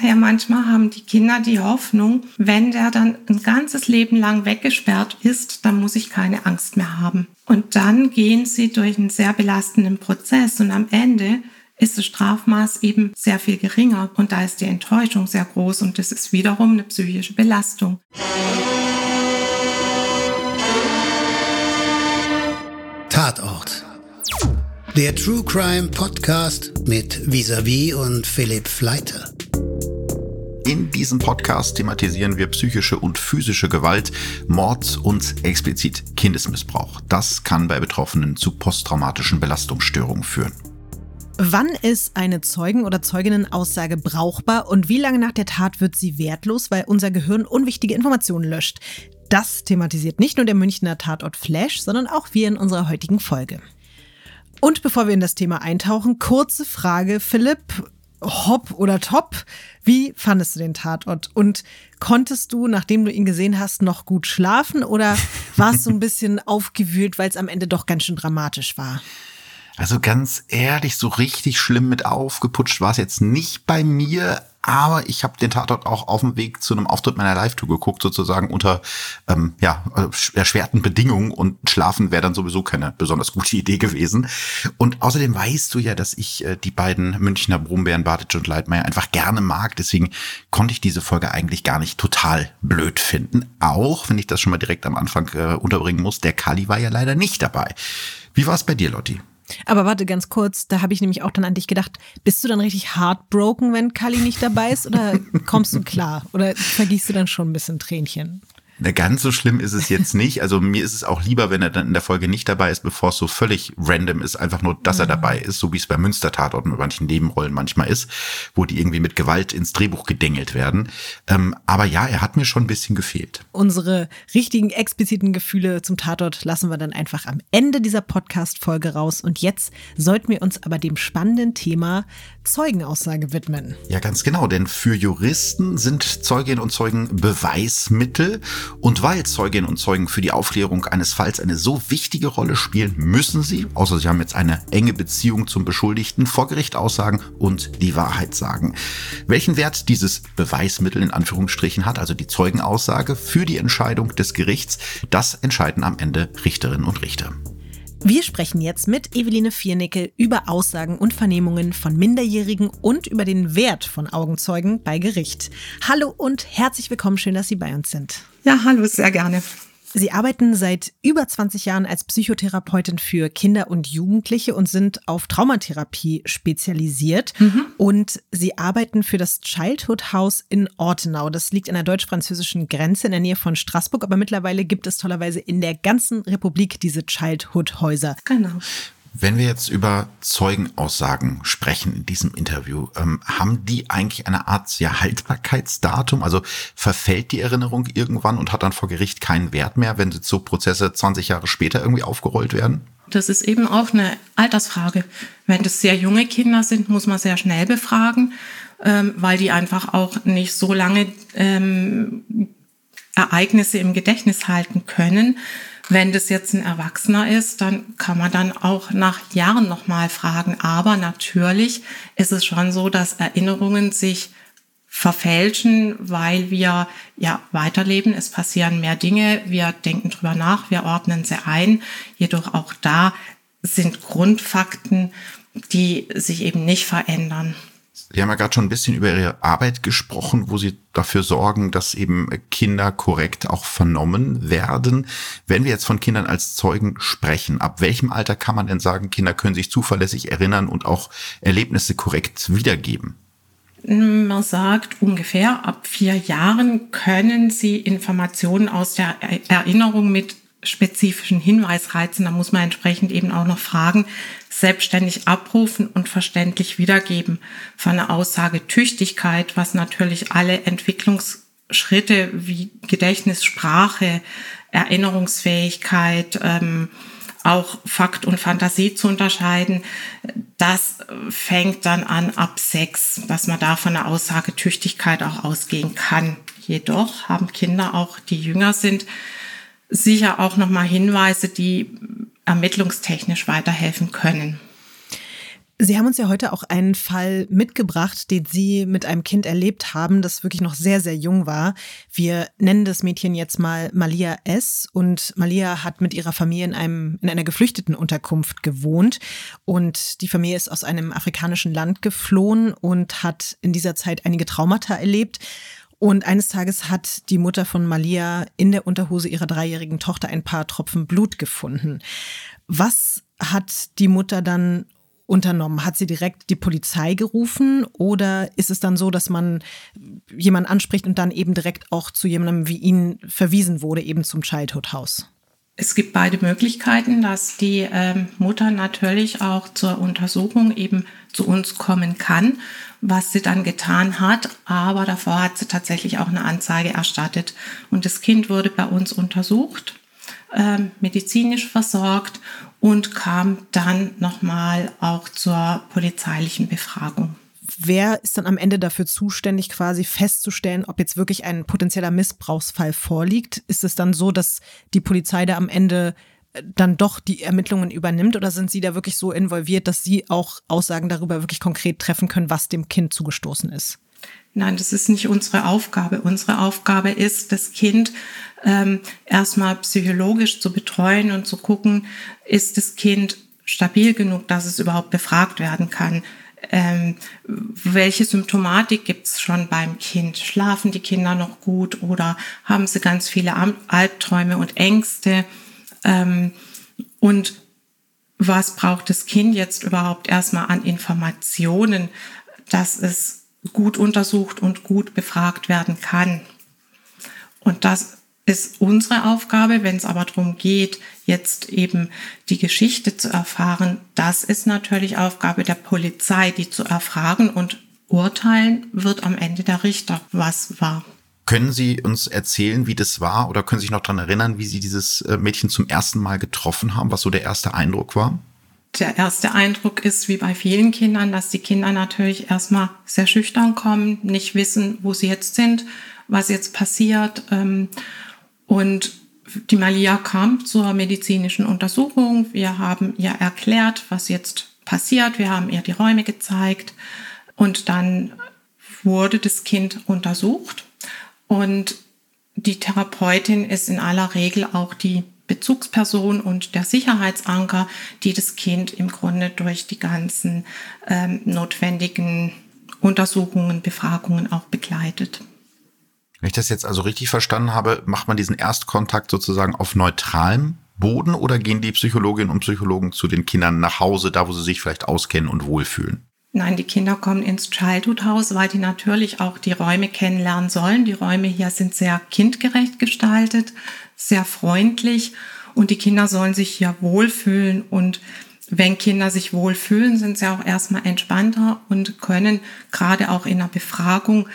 Naja, manchmal haben die Kinder die Hoffnung, wenn der dann ein ganzes Leben lang weggesperrt ist, dann muss ich keine Angst mehr haben. Und dann gehen sie durch einen sehr belastenden Prozess und am Ende ist das Strafmaß eben sehr viel geringer und da ist die Enttäuschung sehr groß und das ist wiederum eine psychische Belastung. Tatort. Der True Crime Podcast mit Visavi und Philipp Fleiter. In diesem Podcast thematisieren wir psychische und physische Gewalt, Mord und explizit Kindesmissbrauch. Das kann bei Betroffenen zu posttraumatischen Belastungsstörungen führen. Wann ist eine Zeugen- oder Zeuginnenaussage brauchbar und wie lange nach der Tat wird sie wertlos, weil unser Gehirn unwichtige Informationen löscht? Das thematisiert nicht nur der Münchner Tatort Flash, sondern auch wir in unserer heutigen Folge. Und bevor wir in das Thema eintauchen, kurze Frage, Philipp, hopp oder top, wie fandest du den Tatort? Und konntest du, nachdem du ihn gesehen hast, noch gut schlafen oder warst du ein bisschen aufgewühlt, weil es am Ende doch ganz schön dramatisch war? Also ganz ehrlich, so richtig schlimm mit aufgeputscht war es jetzt nicht bei mir, aber ich habe den Tatort auch auf dem Weg zu einem Auftritt meiner Live-Tour geguckt, sozusagen unter ähm, ja, erschwerten Bedingungen und schlafen wäre dann sowieso keine besonders gute Idee gewesen. Und außerdem weißt du ja, dass ich äh, die beiden Münchner Brombeeren, Bartic und Leitmeier einfach gerne mag. Deswegen konnte ich diese Folge eigentlich gar nicht total blöd finden. Auch wenn ich das schon mal direkt am Anfang äh, unterbringen muss, der Kali war ja leider nicht dabei. Wie war es bei dir, Lotti? Aber warte ganz kurz, da habe ich nämlich auch dann an dich gedacht, bist du dann richtig heartbroken, wenn Kali nicht dabei ist oder kommst du klar oder vergießt du dann schon ein bisschen Tränchen? Na, ganz so schlimm ist es jetzt nicht. Also mir ist es auch lieber, wenn er dann in der Folge nicht dabei ist, bevor es so völlig random ist, einfach nur, dass er mhm. dabei ist, so wie es bei Münster-Tatorten bei manchen Nebenrollen manchmal ist, wo die irgendwie mit Gewalt ins Drehbuch gedengelt werden. Ähm, aber ja, er hat mir schon ein bisschen gefehlt. Unsere richtigen expliziten Gefühle zum Tatort lassen wir dann einfach am Ende dieser Podcast-Folge raus. Und jetzt sollten wir uns aber dem spannenden Thema Zeugenaussage widmen. Ja, ganz genau, denn für Juristen sind Zeuginnen und Zeugen Beweismittel und weil Zeuginnen und Zeugen für die Aufklärung eines Falls eine so wichtige Rolle spielen, müssen sie, außer sie haben jetzt eine enge Beziehung zum Beschuldigten, vor Gericht aussagen und die Wahrheit sagen. Welchen Wert dieses Beweismittel in Anführungsstrichen hat, also die Zeugenaussage für die Entscheidung des Gerichts, das entscheiden am Ende Richterinnen und Richter. Wir sprechen jetzt mit Eveline Viernickel über Aussagen und Vernehmungen von Minderjährigen und über den Wert von Augenzeugen bei Gericht. Hallo und herzlich willkommen, schön, dass Sie bei uns sind. Ja, hallo, sehr gerne. Sie arbeiten seit über 20 Jahren als Psychotherapeutin für Kinder und Jugendliche und sind auf Traumatherapie spezialisiert. Mhm. Und Sie arbeiten für das Childhood House in Ortenau. Das liegt an der deutsch-französischen Grenze in der Nähe von Straßburg. Aber mittlerweile gibt es tollerweise in der ganzen Republik diese Childhood Häuser. Genau. Wenn wir jetzt über Zeugenaussagen sprechen in diesem Interview, ähm, haben die eigentlich eine Art ja, Haltbarkeitsdatum? Also verfällt die Erinnerung irgendwann und hat dann vor Gericht keinen Wert mehr, wenn so Prozesse 20 Jahre später irgendwie aufgerollt werden? Das ist eben auch eine Altersfrage. Wenn das sehr junge Kinder sind, muss man sehr schnell befragen, ähm, weil die einfach auch nicht so lange ähm, Ereignisse im Gedächtnis halten können. Wenn das jetzt ein Erwachsener ist, dann kann man dann auch nach Jahren nochmal fragen. Aber natürlich ist es schon so, dass Erinnerungen sich verfälschen, weil wir ja weiterleben. Es passieren mehr Dinge. Wir denken drüber nach. Wir ordnen sie ein. Jedoch auch da sind Grundfakten, die sich eben nicht verändern. Sie haben ja gerade schon ein bisschen über Ihre Arbeit gesprochen, wo Sie dafür sorgen, dass eben Kinder korrekt auch vernommen werden. Wenn wir jetzt von Kindern als Zeugen sprechen, ab welchem Alter kann man denn sagen, Kinder können sich zuverlässig erinnern und auch Erlebnisse korrekt wiedergeben? Man sagt ungefähr ab vier Jahren können sie Informationen aus der Erinnerung mit spezifischen Hinweisreizen, da muss man entsprechend eben auch noch fragen, selbstständig abrufen und verständlich wiedergeben. Von einer Aussage Tüchtigkeit, was natürlich alle Entwicklungsschritte wie Gedächtnis, Sprache, Erinnerungsfähigkeit, ähm, auch Fakt und Fantasie zu unterscheiden, das fängt dann an ab sechs, dass man da von einer Aussage Tüchtigkeit auch ausgehen kann. Jedoch haben Kinder auch, die jünger sind, sicher auch nochmal Hinweise, die ermittlungstechnisch weiterhelfen können. Sie haben uns ja heute auch einen Fall mitgebracht, den Sie mit einem Kind erlebt haben, das wirklich noch sehr, sehr jung war. Wir nennen das Mädchen jetzt mal Malia S. Und Malia hat mit ihrer Familie in, einem, in einer geflüchteten Unterkunft gewohnt. Und die Familie ist aus einem afrikanischen Land geflohen und hat in dieser Zeit einige Traumata erlebt. Und eines Tages hat die Mutter von Malia in der Unterhose ihrer dreijährigen Tochter ein paar Tropfen Blut gefunden. Was hat die Mutter dann unternommen? Hat sie direkt die Polizei gerufen oder ist es dann so, dass man jemanden anspricht und dann eben direkt auch zu jemandem wie Ihnen verwiesen wurde, eben zum Childhood House? Es gibt beide Möglichkeiten, dass die ähm, Mutter natürlich auch zur Untersuchung eben zu uns kommen kann, was sie dann getan hat. Aber davor hat sie tatsächlich auch eine Anzeige erstattet. Und das Kind wurde bei uns untersucht, ähm, medizinisch versorgt und kam dann nochmal auch zur polizeilichen Befragung. Wer ist dann am Ende dafür zuständig, quasi festzustellen, ob jetzt wirklich ein potenzieller Missbrauchsfall vorliegt? Ist es dann so, dass die Polizei da am Ende äh, dann doch die Ermittlungen übernimmt oder sind Sie da wirklich so involviert, dass Sie auch Aussagen darüber wirklich konkret treffen können, was dem Kind zugestoßen ist? Nein, das ist nicht unsere Aufgabe. Unsere Aufgabe ist, das Kind ähm, erstmal psychologisch zu betreuen und zu gucken, ist das Kind stabil genug, dass es überhaupt befragt werden kann. Ähm, welche Symptomatik gibt es schon beim Kind? Schlafen die Kinder noch gut oder haben sie ganz viele Albträume und Ängste? Ähm, und was braucht das Kind jetzt überhaupt erstmal an Informationen, dass es gut untersucht und gut befragt werden kann. Und das ist unsere Aufgabe. Wenn es aber darum geht, jetzt eben die Geschichte zu erfahren, das ist natürlich Aufgabe der Polizei, die zu erfragen und urteilen wird am Ende der Richter, was war. Können Sie uns erzählen, wie das war oder können Sie sich noch daran erinnern, wie Sie dieses äh, Mädchen zum ersten Mal getroffen haben, was so der erste Eindruck war? der erste Eindruck ist, wie bei vielen Kindern, dass die Kinder natürlich erstmal sehr schüchtern kommen, nicht wissen, wo sie jetzt sind, was jetzt passiert. Und die Malia kam zur medizinischen Untersuchung. Wir haben ihr erklärt, was jetzt passiert. Wir haben ihr die Räume gezeigt. Und dann wurde das Kind untersucht. Und die Therapeutin ist in aller Regel auch die Bezugsperson und der Sicherheitsanker, die das Kind im Grunde durch die ganzen ähm, notwendigen Untersuchungen, Befragungen auch begleitet. Wenn ich das jetzt also richtig verstanden habe, macht man diesen Erstkontakt sozusagen auf neutralem Boden oder gehen die Psychologinnen und Psychologen zu den Kindern nach Hause, da wo sie sich vielleicht auskennen und wohlfühlen? Nein, die Kinder kommen ins Childhood House, weil die natürlich auch die Räume kennenlernen sollen. Die Räume hier sind sehr kindgerecht gestaltet, sehr freundlich und die Kinder sollen sich hier wohlfühlen und wenn Kinder sich wohlfühlen, sind sie auch erstmal entspannter und können gerade auch in der Befragung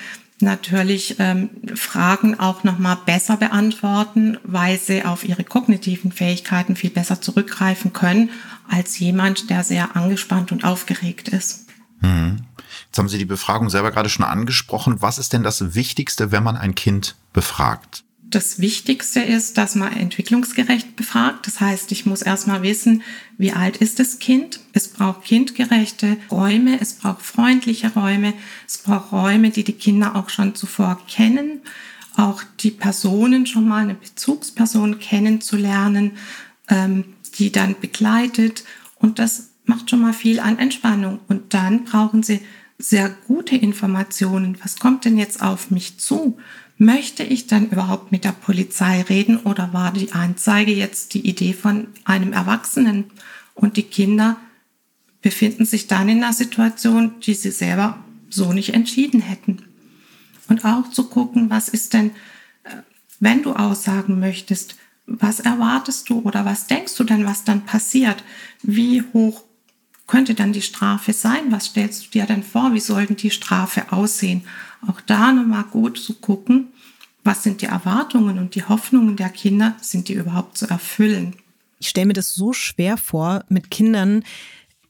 natürlich ähm, Fragen auch nochmal besser beantworten, weil sie auf ihre kognitiven Fähigkeiten viel besser zurückgreifen können als jemand, der sehr angespannt und aufgeregt ist. Hm. Jetzt haben Sie die Befragung selber gerade schon angesprochen. Was ist denn das Wichtigste, wenn man ein Kind befragt? Das Wichtigste ist, dass man entwicklungsgerecht befragt. Das heißt, ich muss erstmal wissen, wie alt ist das Kind. Es braucht kindgerechte Räume, es braucht freundliche Räume, es braucht Räume, die die Kinder auch schon zuvor kennen, auch die Personen schon mal eine Bezugsperson kennenzulernen, ähm, die dann begleitet. Und das macht schon mal viel an Entspannung. Und dann brauchen Sie sehr gute Informationen. Was kommt denn jetzt auf mich zu? Möchte ich dann überhaupt mit der Polizei reden oder war die Anzeige jetzt die Idee von einem Erwachsenen? Und die Kinder befinden sich dann in einer Situation, die sie selber so nicht entschieden hätten. Und auch zu gucken, was ist denn, äh, wenn du aussagen möchtest, was erwartest du oder was denkst du denn, was dann passiert? Wie hoch könnte dann die Strafe sein? Was stellst du dir denn vor? Wie sollten die Strafe aussehen? Auch da nochmal gut zu gucken, was sind die Erwartungen und die Hoffnungen der Kinder, sind die überhaupt zu erfüllen? Ich stelle mir das so schwer vor, mit Kindern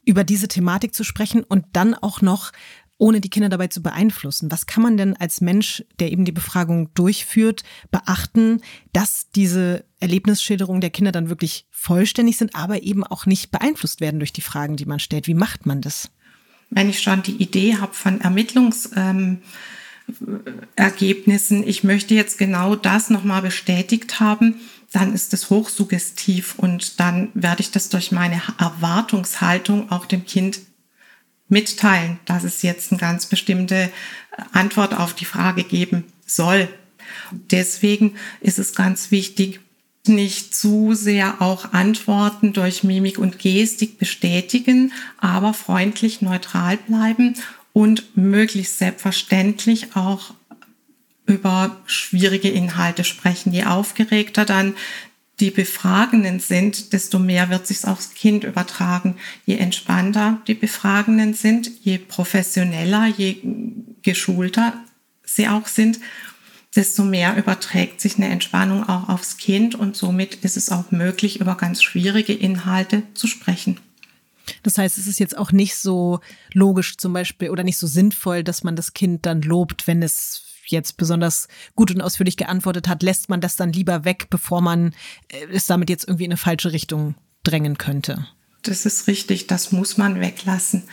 über diese Thematik zu sprechen und dann auch noch ohne die Kinder dabei zu beeinflussen. Was kann man denn als Mensch, der eben die Befragung durchführt, beachten, dass diese Erlebnisschilderungen der Kinder dann wirklich vollständig sind, aber eben auch nicht beeinflusst werden durch die Fragen, die man stellt? Wie macht man das? wenn ich schon die Idee habe von Ermittlungsergebnissen, ähm, ich möchte jetzt genau das nochmal bestätigt haben, dann ist es hochsuggestiv und dann werde ich das durch meine Erwartungshaltung auch dem Kind mitteilen, dass es jetzt eine ganz bestimmte Antwort auf die Frage geben soll. Deswegen ist es ganz wichtig, nicht zu sehr auch Antworten durch Mimik und Gestik bestätigen, aber freundlich neutral bleiben und möglichst selbstverständlich auch über schwierige Inhalte sprechen. Je aufgeregter dann die Befragenden sind, desto mehr wird sich aufs Kind übertragen. Je entspannter die Befragenden sind, je professioneller, je geschulter sie auch sind, desto mehr überträgt sich eine Entspannung auch aufs Kind und somit ist es auch möglich, über ganz schwierige Inhalte zu sprechen. Das heißt, es ist jetzt auch nicht so logisch zum Beispiel oder nicht so sinnvoll, dass man das Kind dann lobt, wenn es jetzt besonders gut und ausführlich geantwortet hat, lässt man das dann lieber weg, bevor man äh, es damit jetzt irgendwie in eine falsche Richtung drängen könnte. Das ist richtig, das muss man weglassen.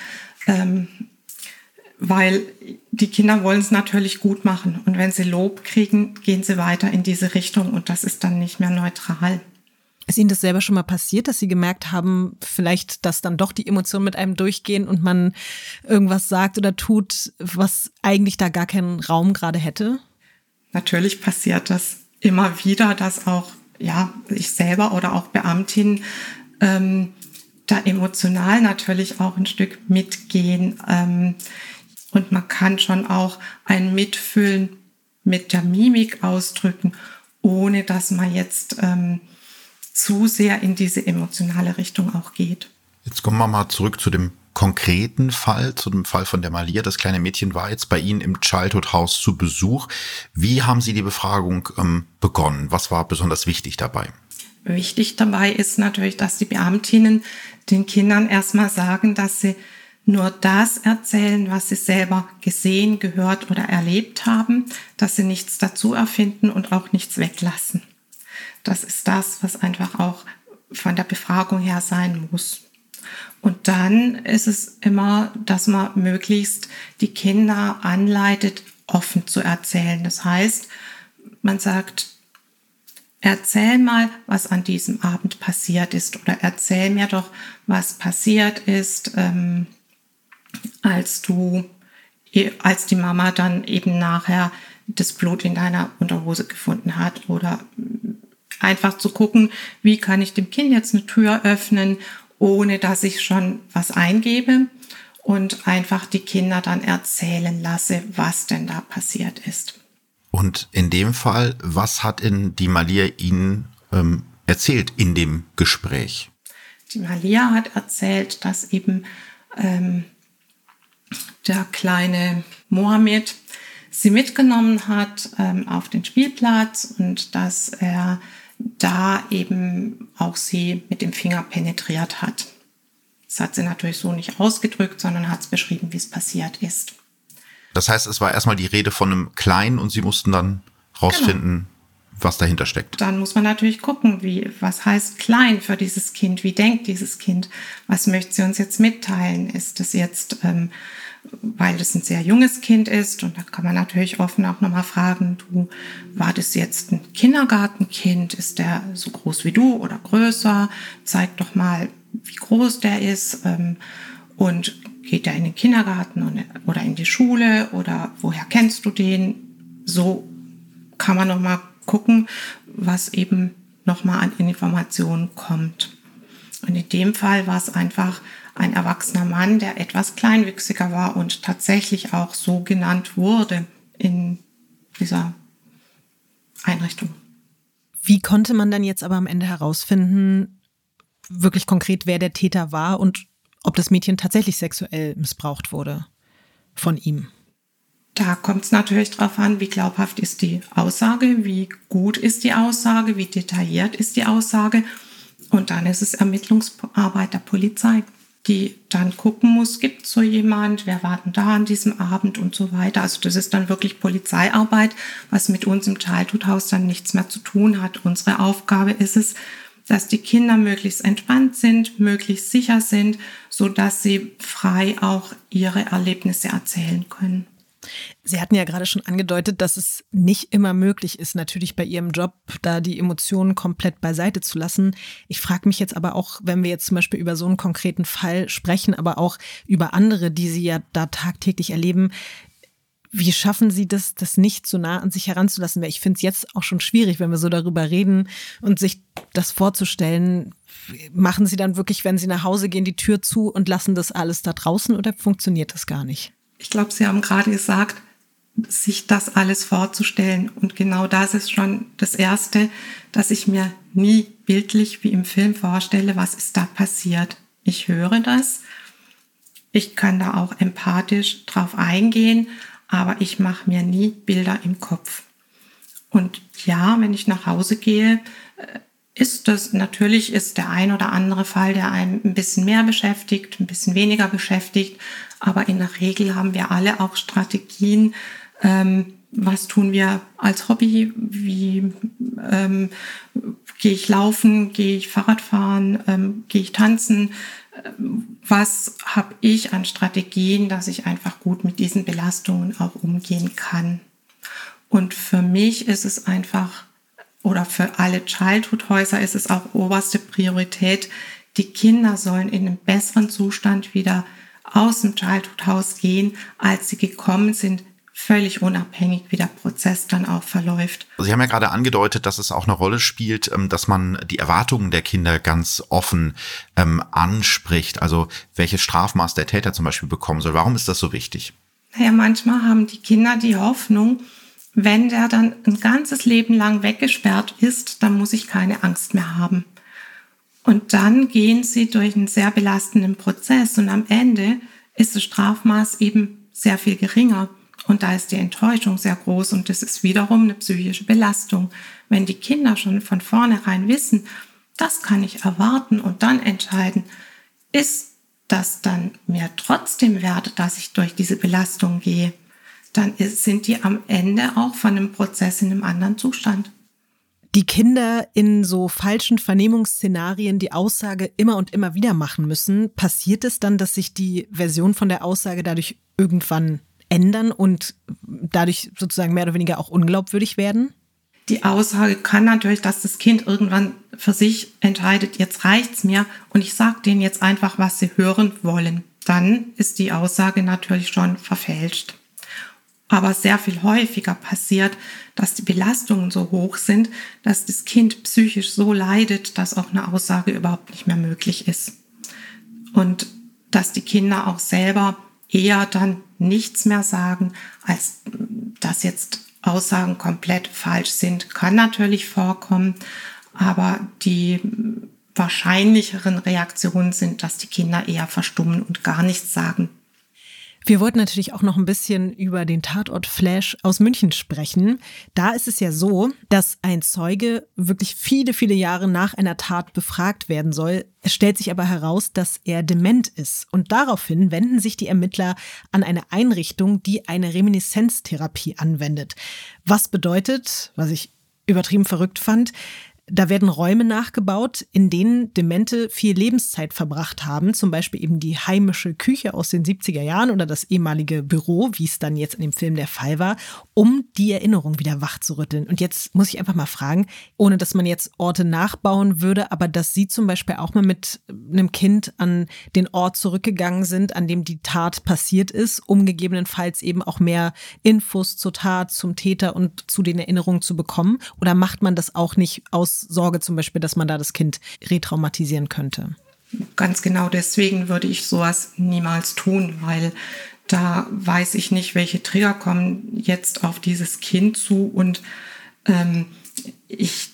Ähm, weil die Kinder wollen es natürlich gut machen. Und wenn sie Lob kriegen, gehen sie weiter in diese Richtung und das ist dann nicht mehr neutral. Ist Ihnen das selber schon mal passiert, dass Sie gemerkt haben, vielleicht, dass dann doch die Emotionen mit einem durchgehen und man irgendwas sagt oder tut, was eigentlich da gar keinen Raum gerade hätte? Natürlich passiert das immer wieder, dass auch ja ich selber oder auch Beamtinnen ähm, da emotional natürlich auch ein Stück mitgehen. Ähm, und man kann schon auch ein Mitfühlen mit der Mimik ausdrücken, ohne dass man jetzt ähm, zu sehr in diese emotionale Richtung auch geht. Jetzt kommen wir mal zurück zu dem konkreten Fall, zu dem Fall von der Malia. Das kleine Mädchen war jetzt bei Ihnen im Childhood House zu Besuch. Wie haben Sie die Befragung ähm, begonnen? Was war besonders wichtig dabei? Wichtig dabei ist natürlich, dass die Beamtinnen den Kindern erstmal sagen, dass sie nur das erzählen, was sie selber gesehen, gehört oder erlebt haben, dass sie nichts dazu erfinden und auch nichts weglassen. Das ist das, was einfach auch von der Befragung her sein muss. Und dann ist es immer, dass man möglichst die Kinder anleitet, offen zu erzählen. Das heißt, man sagt, erzähl mal, was an diesem Abend passiert ist oder erzähl mir doch, was passiert ist. Ähm, als du, als die Mama dann eben nachher das Blut in deiner Unterhose gefunden hat oder einfach zu gucken, wie kann ich dem Kind jetzt eine Tür öffnen, ohne dass ich schon was eingebe und einfach die Kinder dann erzählen lasse, was denn da passiert ist. Und in dem Fall, was hat in die Malia Ihnen ähm, erzählt in dem Gespräch? Die Malia hat erzählt, dass eben ähm, der kleine Mohammed sie mitgenommen hat ähm, auf den Spielplatz und dass er da eben auch sie mit dem Finger penetriert hat. Das hat sie natürlich so nicht ausgedrückt, sondern hat es beschrieben, wie es passiert ist. Das heißt, es war erstmal die Rede von einem Kleinen und sie mussten dann rausfinden, genau. Was dahinter steckt. Dann muss man natürlich gucken, wie, was heißt klein für dieses Kind? Wie denkt dieses Kind? Was möchte sie uns jetzt mitteilen? Ist es jetzt ähm, weil das ein sehr junges Kind ist. Und da kann man natürlich offen auch nochmal fragen, du, war das jetzt ein Kindergartenkind? Ist der so groß wie du oder größer? Zeig doch mal, wie groß der ist. Ähm, und geht er in den Kindergarten oder in die Schule oder woher kennst du den? So kann man nochmal gucken, was eben nochmal an Informationen kommt. Und in dem Fall war es einfach ein erwachsener Mann, der etwas kleinwüchsiger war und tatsächlich auch so genannt wurde in dieser Einrichtung. Wie konnte man dann jetzt aber am Ende herausfinden, wirklich konkret, wer der Täter war und ob das Mädchen tatsächlich sexuell missbraucht wurde von ihm? Da kommt es natürlich darauf an, wie glaubhaft ist die Aussage, wie gut ist die Aussage, wie detailliert ist die Aussage. Und dann ist es Ermittlungsarbeit der Polizei die dann gucken muss, gibt es so jemand, wer war da an diesem Abend und so weiter. Also das ist dann wirklich Polizeiarbeit, was mit uns im Childhood-Haus dann nichts mehr zu tun hat. Unsere Aufgabe ist es, dass die Kinder möglichst entspannt sind, möglichst sicher sind, so dass sie frei auch ihre Erlebnisse erzählen können. Sie hatten ja gerade schon angedeutet, dass es nicht immer möglich ist, natürlich bei Ihrem Job da die Emotionen komplett beiseite zu lassen. Ich frage mich jetzt aber auch, wenn wir jetzt zum Beispiel über so einen konkreten Fall sprechen, aber auch über andere, die Sie ja da tagtäglich erleben, wie schaffen Sie das, das nicht so nah an sich heranzulassen? Weil ich finde es jetzt auch schon schwierig, wenn wir so darüber reden und sich das vorzustellen. Machen Sie dann wirklich, wenn Sie nach Hause gehen, die Tür zu und lassen das alles da draußen oder funktioniert das gar nicht? Ich glaube, Sie haben gerade gesagt, sich das alles vorzustellen. Und genau das ist schon das Erste, dass ich mir nie bildlich wie im Film vorstelle, was ist da passiert. Ich höre das. Ich kann da auch empathisch drauf eingehen, aber ich mache mir nie Bilder im Kopf. Und ja, wenn ich nach Hause gehe, äh, ist das natürlich ist der ein oder andere Fall, der einem ein bisschen mehr beschäftigt, ein bisschen weniger beschäftigt, aber in der Regel haben wir alle auch Strategien. Ähm, was tun wir als Hobby? Wie ähm, gehe ich laufen? Gehe ich Fahrrad fahren? Ähm, gehe ich tanzen? was habe ich an Strategien, dass ich einfach gut mit diesen Belastungen auch umgehen kann. Und für mich ist es einfach, oder für alle Childhood-Häuser ist es auch oberste Priorität, die Kinder sollen in einem besseren Zustand wieder aus dem Childhood-Haus gehen, als sie gekommen sind, völlig unabhängig, wie der Prozess dann auch verläuft. Sie haben ja gerade angedeutet, dass es auch eine Rolle spielt, ähm, dass man die Erwartungen der Kinder ganz offen ähm, anspricht. Also welches Strafmaß der Täter zum Beispiel bekommen soll. Warum ist das so wichtig? Naja, manchmal haben die Kinder die Hoffnung, wenn der dann ein ganzes Leben lang weggesperrt ist, dann muss ich keine Angst mehr haben. Und dann gehen sie durch einen sehr belastenden Prozess und am Ende ist das Strafmaß eben sehr viel geringer. Und da ist die Enttäuschung sehr groß und das ist wiederum eine psychische Belastung. Wenn die Kinder schon von vornherein wissen, das kann ich erwarten und dann entscheiden, ist das dann mir trotzdem wert, dass ich durch diese Belastung gehe, dann ist, sind die am Ende auch von einem Prozess in einem anderen Zustand. Die Kinder in so falschen Vernehmungsszenarien die Aussage immer und immer wieder machen müssen, passiert es dann, dass sich die Version von der Aussage dadurch irgendwann ändern und dadurch sozusagen mehr oder weniger auch unglaubwürdig werden? Die Aussage kann natürlich, dass das Kind irgendwann für sich entscheidet, jetzt reicht's mir und ich sage denen jetzt einfach, was sie hören wollen. Dann ist die Aussage natürlich schon verfälscht. Aber sehr viel häufiger passiert, dass die Belastungen so hoch sind, dass das Kind psychisch so leidet, dass auch eine Aussage überhaupt nicht mehr möglich ist. Und dass die Kinder auch selber eher dann nichts mehr sagen, als dass jetzt Aussagen komplett falsch sind. Kann natürlich vorkommen, aber die wahrscheinlicheren Reaktionen sind, dass die Kinder eher verstummen und gar nichts sagen. Wir wollten natürlich auch noch ein bisschen über den Tatort Flash aus München sprechen. Da ist es ja so, dass ein Zeuge wirklich viele, viele Jahre nach einer Tat befragt werden soll. Es stellt sich aber heraus, dass er dement ist. Und daraufhin wenden sich die Ermittler an eine Einrichtung, die eine Reminiszenztherapie anwendet. Was bedeutet, was ich übertrieben verrückt fand, da werden Räume nachgebaut, in denen Demente viel Lebenszeit verbracht haben, zum Beispiel eben die heimische Küche aus den 70er Jahren oder das ehemalige Büro, wie es dann jetzt in dem Film der Fall war, um die Erinnerung wieder wach zu rütteln. Und jetzt muss ich einfach mal fragen, ohne dass man jetzt Orte nachbauen würde, aber dass Sie zum Beispiel auch mal mit einem Kind an den Ort zurückgegangen sind, an dem die Tat passiert ist, um gegebenenfalls eben auch mehr Infos zur Tat, zum Täter und zu den Erinnerungen zu bekommen? Oder macht man das auch nicht aus Sorge zum Beispiel, dass man da das Kind retraumatisieren könnte. Ganz genau deswegen würde ich sowas niemals tun, weil da weiß ich nicht, welche Trigger kommen jetzt auf dieses Kind zu und ähm, ich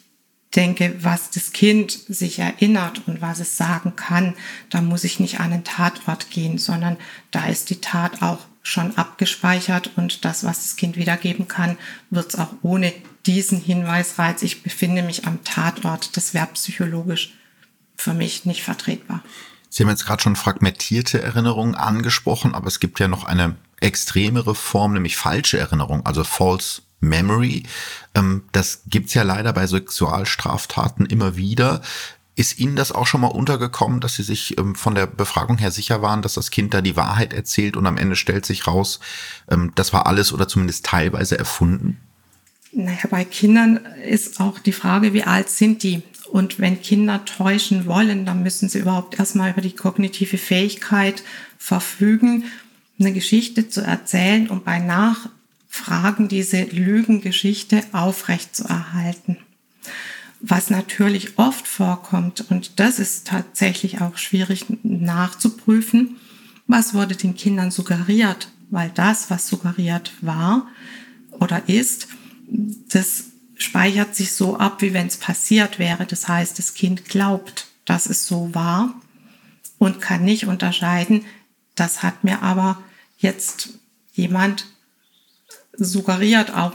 denke, was das Kind sich erinnert und was es sagen kann, da muss ich nicht an den Tatort gehen, sondern da ist die Tat auch schon abgespeichert und das, was das Kind wiedergeben kann, wird es auch ohne diesen Hinweisreiz, ich befinde mich am Tatort, das wäre psychologisch für mich nicht vertretbar. Sie haben jetzt gerade schon fragmentierte Erinnerungen angesprochen, aber es gibt ja noch eine extremere Form, nämlich falsche Erinnerung, also False Memory. Ähm, das gibt's ja leider bei Sexualstraftaten immer wieder. Ist Ihnen das auch schon mal untergekommen, dass Sie sich ähm, von der Befragung her sicher waren, dass das Kind da die Wahrheit erzählt und am Ende stellt sich raus, ähm, das war alles oder zumindest teilweise erfunden? Naja, bei Kindern ist auch die Frage, wie alt sind die? Und wenn Kinder täuschen wollen, dann müssen sie überhaupt erstmal über die kognitive Fähigkeit verfügen, eine Geschichte zu erzählen und bei Nachfragen diese Lügengeschichte aufrechtzuerhalten. Was natürlich oft vorkommt, und das ist tatsächlich auch schwierig nachzuprüfen, was wurde den Kindern suggeriert, weil das, was suggeriert war oder ist, das speichert sich so ab, wie wenn es passiert wäre. Das heißt, das Kind glaubt, dass es so war und kann nicht unterscheiden, das hat mir aber jetzt jemand suggeriert, auch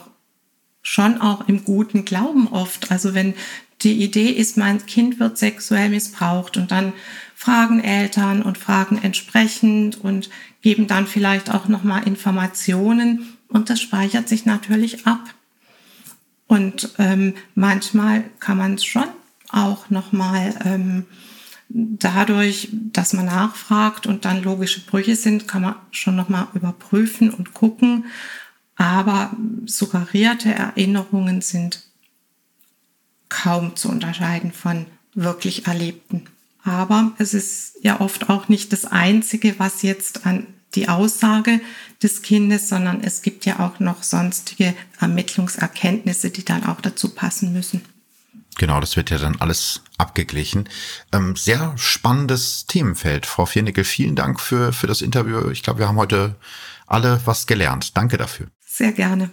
schon auch im guten Glauben oft. Also wenn die Idee ist, mein Kind wird sexuell missbraucht und dann fragen Eltern und fragen entsprechend und geben dann vielleicht auch nochmal Informationen und das speichert sich natürlich ab. Und ähm, manchmal kann man es schon auch nochmal ähm, dadurch, dass man nachfragt und dann logische Brüche sind, kann man schon nochmal überprüfen und gucken. Aber suggerierte Erinnerungen sind kaum zu unterscheiden von wirklich Erlebten. Aber es ist ja oft auch nicht das Einzige, was jetzt an die Aussage des Kindes, sondern es gibt ja auch noch sonstige Ermittlungserkenntnisse, die dann auch dazu passen müssen. Genau, das wird ja dann alles abgeglichen. Ähm, sehr spannendes Themenfeld. Frau Viernickel, vielen Dank für, für das Interview. Ich glaube, wir haben heute alle was gelernt. Danke dafür. Sehr gerne.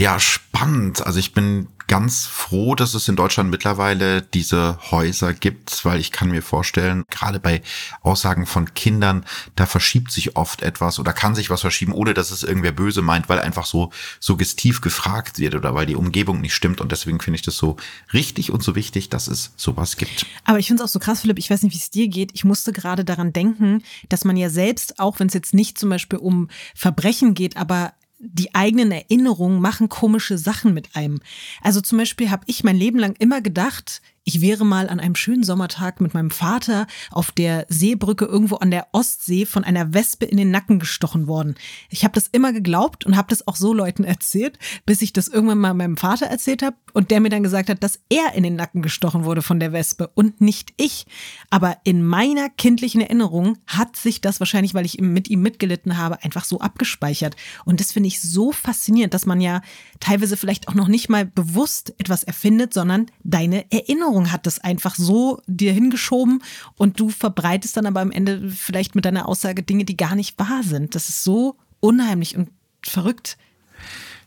Ja, spannend. Also ich bin ganz froh, dass es in Deutschland mittlerweile diese Häuser gibt, weil ich kann mir vorstellen, gerade bei Aussagen von Kindern, da verschiebt sich oft etwas oder kann sich was verschieben, ohne dass es irgendwer böse meint, weil einfach so suggestiv gefragt wird oder weil die Umgebung nicht stimmt. Und deswegen finde ich das so richtig und so wichtig, dass es sowas gibt. Aber ich finde es auch so krass, Philipp, ich weiß nicht, wie es dir geht. Ich musste gerade daran denken, dass man ja selbst, auch wenn es jetzt nicht zum Beispiel um Verbrechen geht, aber die eigenen Erinnerungen machen komische Sachen mit einem. Also zum Beispiel habe ich mein Leben lang immer gedacht, ich wäre mal an einem schönen Sommertag mit meinem Vater auf der Seebrücke irgendwo an der Ostsee von einer Wespe in den Nacken gestochen worden. Ich habe das immer geglaubt und habe das auch so Leuten erzählt, bis ich das irgendwann mal meinem Vater erzählt habe und der mir dann gesagt hat, dass er in den Nacken gestochen wurde von der Wespe und nicht ich. Aber in meiner kindlichen Erinnerung hat sich das wahrscheinlich, weil ich mit ihm mitgelitten habe, einfach so abgespeichert. Und das finde ich so faszinierend, dass man ja teilweise vielleicht auch noch nicht mal bewusst etwas erfindet, sondern deine Erinnerung Erinnerung hat das einfach so dir hingeschoben und du verbreitest dann aber am Ende vielleicht mit deiner Aussage Dinge, die gar nicht wahr sind. Das ist so unheimlich und verrückt.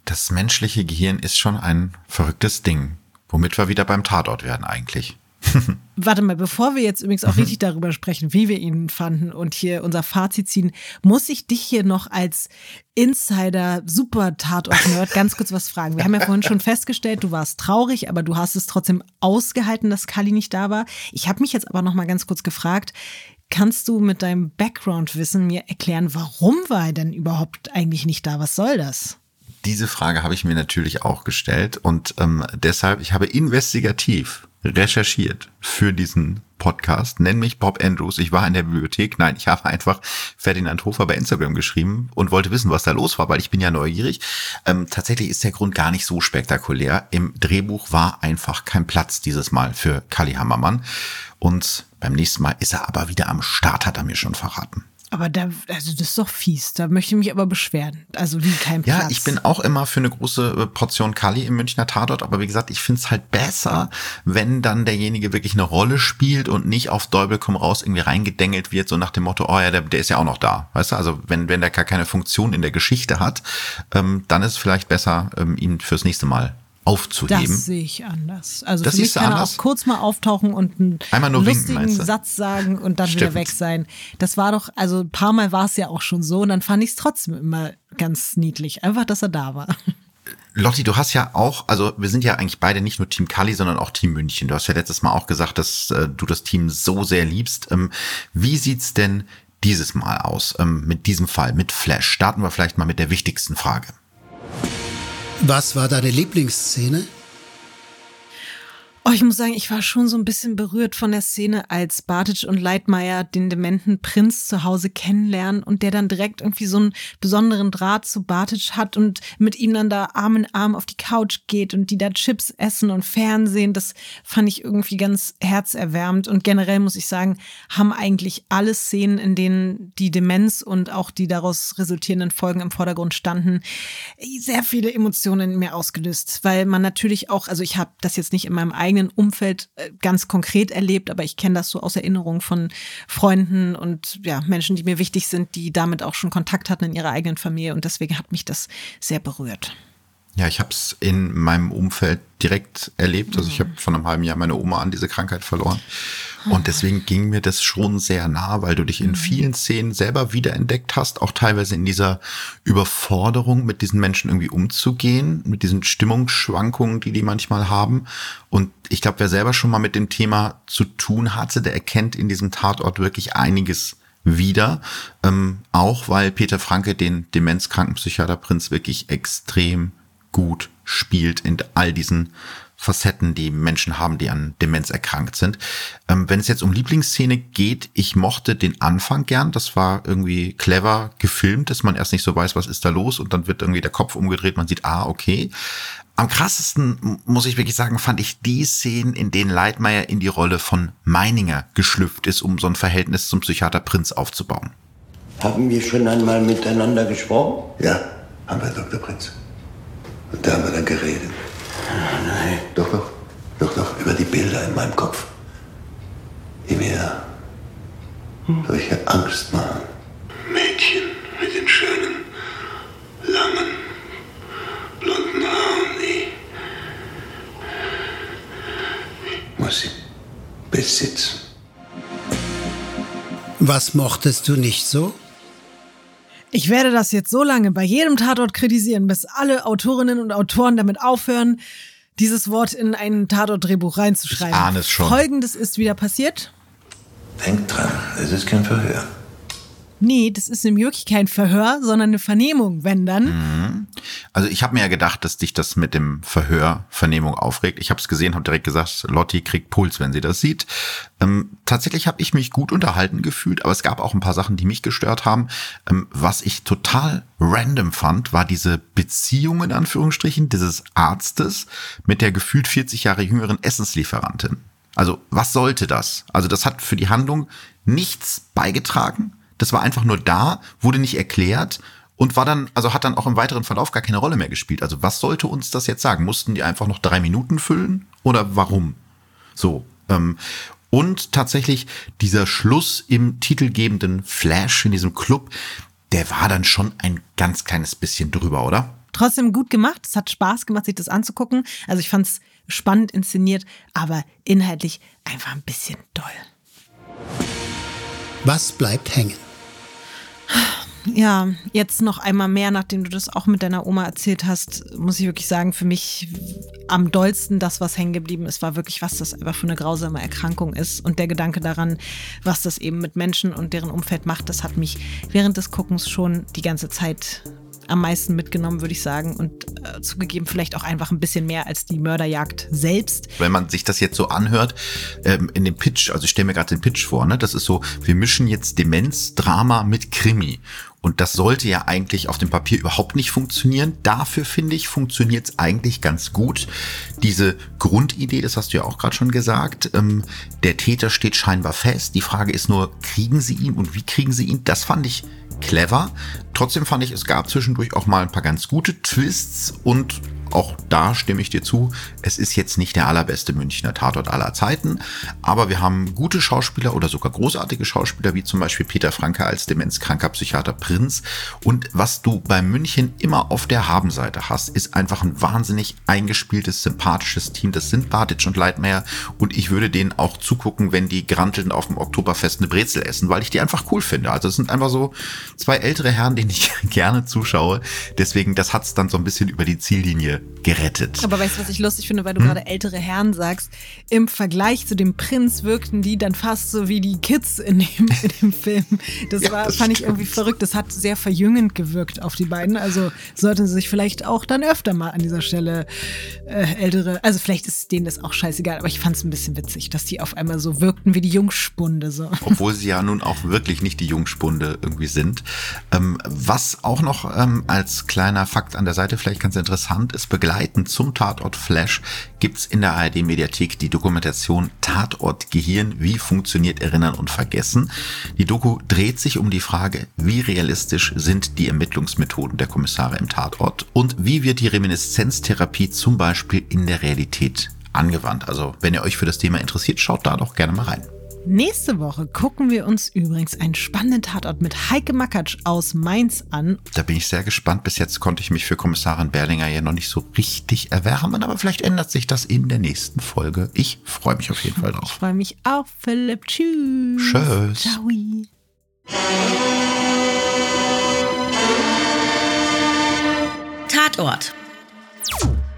Das menschliche Gehirn ist schon ein verrücktes Ding, womit wir wieder beim Tatort werden eigentlich. Warte mal, bevor wir jetzt übrigens auch mhm. richtig darüber sprechen, wie wir ihn fanden und hier unser Fazit ziehen, muss ich dich hier noch als Insider Super Tatort-Nerd ganz kurz was fragen. Wir haben ja vorhin schon festgestellt, du warst traurig, aber du hast es trotzdem ausgehalten, dass Kali nicht da war. Ich habe mich jetzt aber noch mal ganz kurz gefragt, kannst du mit deinem Background-Wissen mir erklären, warum war er denn überhaupt eigentlich nicht da? Was soll das? Diese Frage habe ich mir natürlich auch gestellt und ähm, deshalb, ich habe investigativ recherchiert für diesen Podcast. Nenn mich Bob Andrews. Ich war in der Bibliothek. Nein, ich habe einfach Ferdinand Hofer bei Instagram geschrieben und wollte wissen, was da los war, weil ich bin ja neugierig. Ähm, tatsächlich ist der Grund gar nicht so spektakulär. Im Drehbuch war einfach kein Platz dieses Mal für Kali Hammermann. Und beim nächsten Mal ist er aber wieder am Start, hat er mir schon verraten. Aber da, also das ist doch fies. Da möchte ich mich aber beschweren. Also wie kein Platz. Ja, ich bin auch immer für eine große äh, Portion Kali im Münchner Tatort. Aber wie gesagt, ich finde es halt besser, wenn dann derjenige wirklich eine Rolle spielt und nicht auf Däubel komm raus irgendwie reingedengelt wird, so nach dem Motto, oh ja, der, der ist ja auch noch da. Weißt du, also wenn, wenn der gar keine Funktion in der Geschichte hat, ähm, dann ist es vielleicht besser, ähm, ihn fürs nächste Mal aufzuheben. Das sehe ich anders. Also das für mich kann er auch kurz mal auftauchen und einen Einmal nur lustigen winken, Satz sagen und dann Stimmt. wieder weg sein. Das war doch, also ein paar Mal war es ja auch schon so und dann fand ich es trotzdem immer ganz niedlich. Einfach, dass er da war. Lotti, du hast ja auch, also wir sind ja eigentlich beide nicht nur Team Kali, sondern auch Team München. Du hast ja letztes Mal auch gesagt, dass äh, du das Team so sehr liebst. Ähm, wie sieht's denn dieses Mal aus ähm, mit diesem Fall, mit Flash? Starten wir vielleicht mal mit der wichtigsten Frage. Was war deine Lieblingsszene? Oh, ich muss sagen, ich war schon so ein bisschen berührt von der Szene, als Bartic und Leitmeier den dementen Prinz zu Hause kennenlernen und der dann direkt irgendwie so einen besonderen Draht zu Bartic hat und mit ihm dann da Arm in Arm auf die Couch geht und die da Chips essen und Fernsehen. Das fand ich irgendwie ganz herzerwärmend. Und generell muss ich sagen, haben eigentlich alle Szenen, in denen die Demenz und auch die daraus resultierenden Folgen im Vordergrund standen, sehr viele Emotionen in mir ausgelöst, weil man natürlich auch, also ich habe das jetzt nicht in meinem eigenen eigenen Umfeld äh, ganz konkret erlebt, aber ich kenne das so aus Erinnerung von Freunden und ja, Menschen, die mir wichtig sind, die damit auch schon Kontakt hatten in ihrer eigenen Familie und deswegen hat mich das sehr berührt. Ja, ich habe es in meinem Umfeld direkt erlebt. Also ich habe vor einem halben Jahr meine Oma an diese Krankheit verloren. Und deswegen ging mir das schon sehr nah, weil du dich in vielen Szenen selber wiederentdeckt hast, auch teilweise in dieser Überforderung, mit diesen Menschen irgendwie umzugehen, mit diesen Stimmungsschwankungen, die die manchmal haben. Und ich glaube, wer selber schon mal mit dem Thema zu tun hatte, der erkennt in diesem Tatort wirklich einiges wieder. Ähm, auch weil Peter Franke den demenzkranken Psychiater Prinz wirklich extrem gut spielt in all diesen Facetten, die Menschen haben, die an Demenz erkrankt sind. Ähm, wenn es jetzt um Lieblingsszene geht, ich mochte den Anfang gern. Das war irgendwie clever gefilmt, dass man erst nicht so weiß, was ist da los und dann wird irgendwie der Kopf umgedreht, man sieht, ah, okay. Am krassesten, muss ich wirklich sagen, fand ich die Szenen, in denen Leitmeier in die Rolle von Meininger geschlüpft ist, um so ein Verhältnis zum Psychiater Prinz aufzubauen. Haben wir schon einmal miteinander gesprochen? Ja, haben wir, Dr. Prinz. Und da haben wir dann geredet. Ah, nein. Doch, doch. Doch, doch. Über die Bilder in meinem Kopf. Die mir solche Angst machen. Mädchen mit den schönen, langen, blonden Haaren, die muss sie besitzen. Was mochtest du nicht so? Ich werde das jetzt so lange bei jedem Tatort kritisieren, bis alle Autorinnen und Autoren damit aufhören, dieses Wort in ein Tatort-Drehbuch reinzuschreiben. Ich ahne es schon. Folgendes ist wieder passiert. Denk dran, es ist kein Verhör. Nee, das ist nämlich wirklich kein Verhör, sondern eine Vernehmung, wenn dann. Also ich habe mir ja gedacht, dass dich das mit dem Verhör, Vernehmung aufregt. Ich habe es gesehen, habe direkt gesagt, Lotti kriegt Puls, wenn sie das sieht. Ähm, tatsächlich habe ich mich gut unterhalten gefühlt, aber es gab auch ein paar Sachen, die mich gestört haben. Ähm, was ich total random fand, war diese Beziehung in Anführungsstrichen dieses Arztes mit der gefühlt 40 Jahre jüngeren Essenslieferantin. Also was sollte das? Also das hat für die Handlung nichts beigetragen. Das war einfach nur da, wurde nicht erklärt und war dann, also hat dann auch im weiteren Verlauf gar keine Rolle mehr gespielt. Also was sollte uns das jetzt sagen? Mussten die einfach noch drei Minuten füllen oder warum? So. Ähm, und tatsächlich dieser Schluss im titelgebenden Flash in diesem Club, der war dann schon ein ganz kleines bisschen drüber, oder? Trotzdem gut gemacht. Es hat Spaß gemacht, sich das anzugucken. Also ich fand es spannend inszeniert, aber inhaltlich einfach ein bisschen doll. Was bleibt hängen? Ja, jetzt noch einmal mehr, nachdem du das auch mit deiner Oma erzählt hast, muss ich wirklich sagen, für mich am dollsten das, was hängen geblieben ist, war wirklich, was das einfach für eine grausame Erkrankung ist. Und der Gedanke daran, was das eben mit Menschen und deren Umfeld macht, das hat mich während des Guckens schon die ganze Zeit am meisten mitgenommen, würde ich sagen. Und äh, zugegeben, vielleicht auch einfach ein bisschen mehr als die Mörderjagd selbst. Wenn man sich das jetzt so anhört, ähm, in dem Pitch, also ich stelle mir gerade den Pitch vor, ne? Das ist so, wir mischen jetzt Demenz, Drama mit Krimi. Und das sollte ja eigentlich auf dem Papier überhaupt nicht funktionieren. Dafür finde ich, funktioniert es eigentlich ganz gut. Diese Grundidee, das hast du ja auch gerade schon gesagt, ähm, der Täter steht scheinbar fest. Die Frage ist nur, kriegen sie ihn und wie kriegen sie ihn? Das fand ich clever. Trotzdem fand ich, es gab zwischendurch auch mal ein paar ganz gute Twists und auch da stimme ich dir zu, es ist jetzt nicht der allerbeste Münchner Tatort aller Zeiten, aber wir haben gute Schauspieler oder sogar großartige Schauspieler, wie zum Beispiel Peter Franke als demenzkranker Psychiater Prinz. Und was du bei München immer auf der Habenseite hast, ist einfach ein wahnsinnig eingespieltes, sympathisches Team. Das sind Bartic und Leitmeier und ich würde denen auch zugucken, wenn die Granteln auf dem Oktoberfest eine Brezel essen, weil ich die einfach cool finde. Also es sind einfach so zwei ältere Herren, denen ich gerne zuschaue. Deswegen, das hat's dann so ein bisschen über die Ziellinie gerettet. Aber weißt du, was ich lustig finde, weil du hm? gerade ältere Herren sagst? Im Vergleich zu dem Prinz wirkten die dann fast so wie die Kids in dem, in dem Film. Das, ja, war, das fand stimmt. ich irgendwie verrückt. Das hat sehr verjüngend gewirkt auf die beiden. Also sollten sie sich vielleicht auch dann öfter mal an dieser Stelle äh, ältere, also vielleicht ist denen das auch scheißegal, aber ich fand es ein bisschen witzig, dass die auf einmal so wirkten wie die Jungspunde. So. Obwohl sie ja nun auch wirklich nicht die Jungspunde irgendwie sind. Ähm, was auch noch ähm, als kleiner Fakt an der Seite vielleicht ganz interessant ist, begleitend zum Tatort Flash gibt's in der ARD Mediathek die Dokumentation Tatort Gehirn, wie funktioniert Erinnern und Vergessen. Die Doku dreht sich um die Frage, wie realistisch sind die Ermittlungsmethoden der Kommissare im Tatort und wie wird die Reminiszenztherapie zum Beispiel in der Realität angewandt. Also wenn ihr euch für das Thema interessiert, schaut da doch gerne mal rein. Nächste Woche gucken wir uns übrigens einen spannenden Tatort mit Heike Makatsch aus Mainz an. Da bin ich sehr gespannt. Bis jetzt konnte ich mich für Kommissarin Berlinger ja noch nicht so richtig erwärmen, aber vielleicht ändert sich das in der nächsten Folge. Ich freue mich auf jeden Fall drauf. Ich freue mich auch, Philipp. Tschüss. Tschüss. Ciao. Tatort